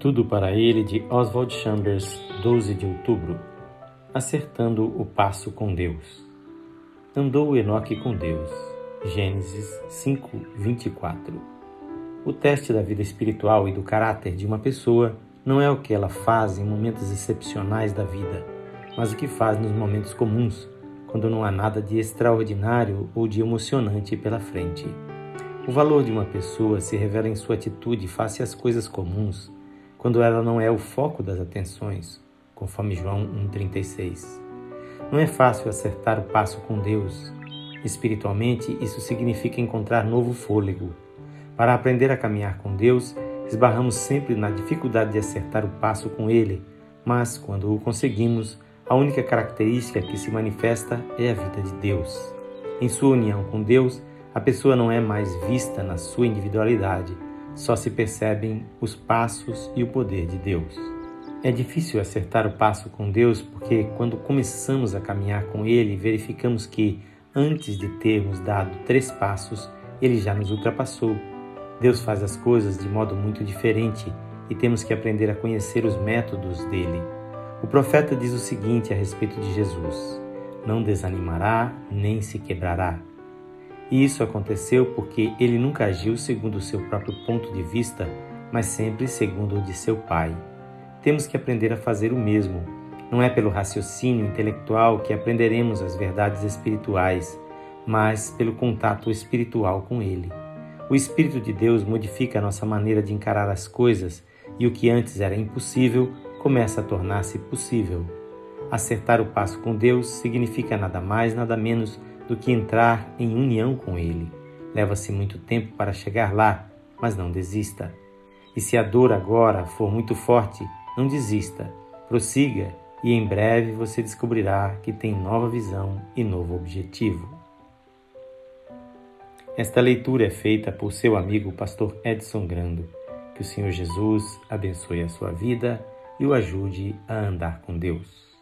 Tudo para ele de Oswald Chambers, 12 de outubro. Acertando o passo com Deus. Andou Enoque com Deus. Gênesis 5, 24. O teste da vida espiritual e do caráter de uma pessoa não é o que ela faz em momentos excepcionais da vida, mas o que faz nos momentos comuns, quando não há nada de extraordinário ou de emocionante pela frente. O valor de uma pessoa se revela em sua atitude face às coisas comuns quando ela não é o foco das atenções, conforme João 1,36. Não é fácil acertar o passo com Deus. Espiritualmente, isso significa encontrar novo fôlego. Para aprender a caminhar com Deus, esbarramos sempre na dificuldade de acertar o passo com Ele, mas quando o conseguimos, a única característica que se manifesta é a vida de Deus. Em sua união com Deus, a pessoa não é mais vista na sua individualidade, só se percebem os passos e o poder de Deus. É difícil acertar o passo com Deus porque, quando começamos a caminhar com Ele, verificamos que, antes de termos dado três passos, Ele já nos ultrapassou. Deus faz as coisas de modo muito diferente e temos que aprender a conhecer os métodos dele. O profeta diz o seguinte a respeito de Jesus: Não desanimará nem se quebrará. E isso aconteceu porque ele nunca agiu segundo o seu próprio ponto de vista, mas sempre segundo o de seu Pai. Temos que aprender a fazer o mesmo. Não é pelo raciocínio intelectual que aprenderemos as verdades espirituais, mas pelo contato espiritual com Ele. O Espírito de Deus modifica a nossa maneira de encarar as coisas e o que antes era impossível começa a tornar-se possível. Acertar o passo com Deus significa nada mais, nada menos do que entrar em união com Ele. Leva-se muito tempo para chegar lá, mas não desista. E se a dor agora for muito forte, não desista. Prossiga e em breve você descobrirá que tem nova visão e novo objetivo. Esta leitura é feita por seu amigo pastor Edson Grando. Que o Senhor Jesus abençoe a sua vida e o ajude a andar com Deus.